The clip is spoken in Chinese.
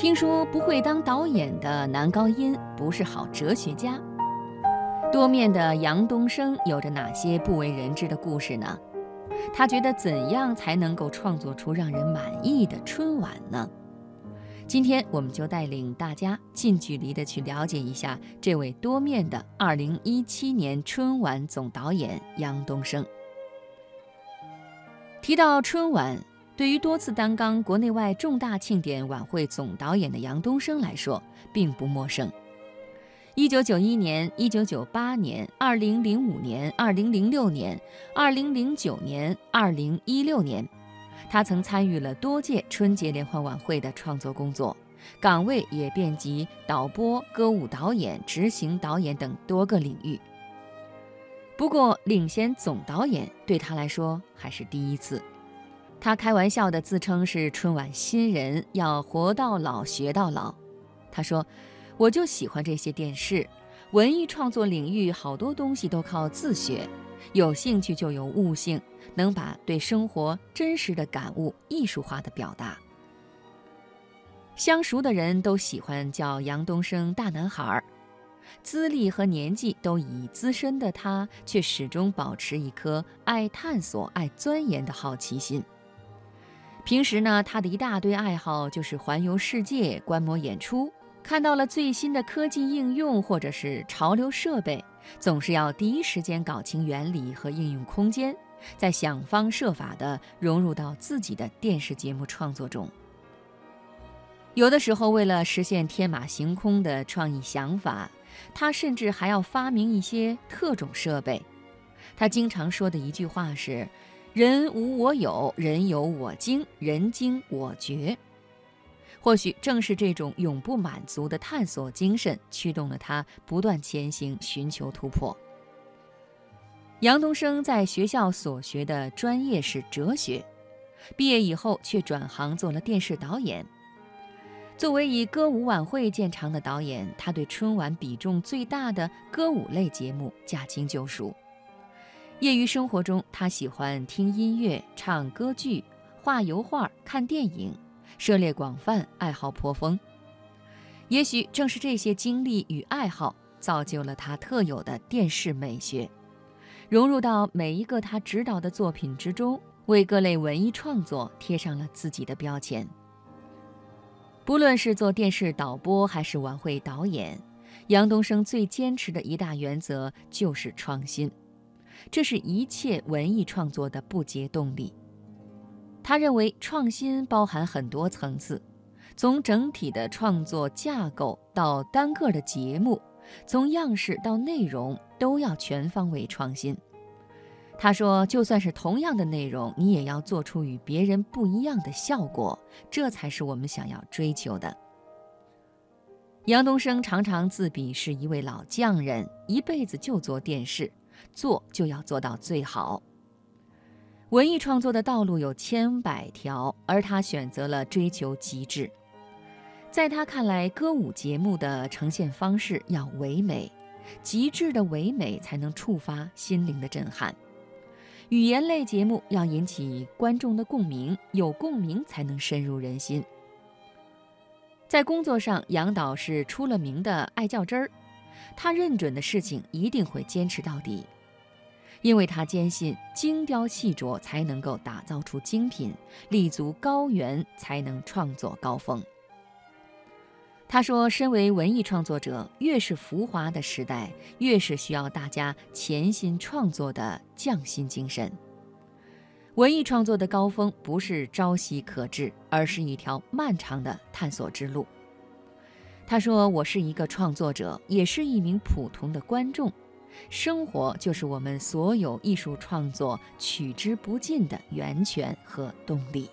听说不会当导演的男高音不是好哲学家。多面的杨东升有着哪些不为人知的故事呢？他觉得怎样才能够创作出让人满意的春晚呢？今天我们就带领大家近距离的去了解一下这位多面的2017年春晚总导演杨东升。提到春晚，对于多次担纲国内外重大庆典晚会总导演的杨东升来说，并不陌生。一九九一年、一九九八年、二零零五年、二零零六年、二零零九年、二零一六年，他曾参与了多届春节联欢晚会的创作工作，岗位也遍及导播、歌舞导演、执行导演等多个领域。不过，领衔总导演对他来说还是第一次。他开玩笑地自称是春晚新人，要活到老学到老。他说。我就喜欢这些电视，文艺创作领域好多东西都靠自学，有兴趣就有悟性，能把对生活真实的感悟艺术化的表达。相熟的人都喜欢叫杨东升大男孩儿，资历和年纪都已资深的他，却始终保持一颗爱探索、爱钻研的好奇心。平时呢，他的一大堆爱好就是环游世界、观摩演出。看到了最新的科技应用或者是潮流设备，总是要第一时间搞清原理和应用空间，再想方设法地融入到自己的电视节目创作中。有的时候，为了实现天马行空的创意想法，他甚至还要发明一些特种设备。他经常说的一句话是：“人无我有，人有我精，人精我绝。”或许正是这种永不满足的探索精神，驱动了他不断前行，寻求突破。杨东升在学校所学的专业是哲学，毕业以后却转行做了电视导演。作为以歌舞晚会见长的导演，他对春晚比重最大的歌舞类节目驾轻就熟。业余生活中，他喜欢听音乐、唱歌剧、画油画、看电影。涉猎广泛，爱好颇丰。也许正是这些经历与爱好，造就了他特有的电视美学，融入到每一个他执导的作品之中，为各类文艺创作贴上了自己的标签。不论是做电视导播还是晚会导演，杨东升最坚持的一大原则就是创新，这是一切文艺创作的不竭动力。他认为创新包含很多层次，从整体的创作架构到单个的节目，从样式到内容都要全方位创新。他说：“就算是同样的内容，你也要做出与别人不一样的效果，这才是我们想要追求的。”杨东升常常自比是一位老匠人，一辈子就做电视，做就要做到最好。文艺创作的道路有千百条，而他选择了追求极致。在他看来，歌舞节目的呈现方式要唯美，极致的唯美才能触发心灵的震撼；语言类节目要引起观众的共鸣，有共鸣才能深入人心。在工作上，杨导是出了名的爱较真儿，他认准的事情一定会坚持到底。因为他坚信精雕细琢才能够打造出精品，立足高原才能创作高峰。他说：“身为文艺创作者，越是浮华的时代，越是需要大家潜心创作的匠心精神。文艺创作的高峰不是朝夕可至，而是一条漫长的探索之路。”他说：“我是一个创作者，也是一名普通的观众。”生活就是我们所有艺术创作取之不尽的源泉和动力。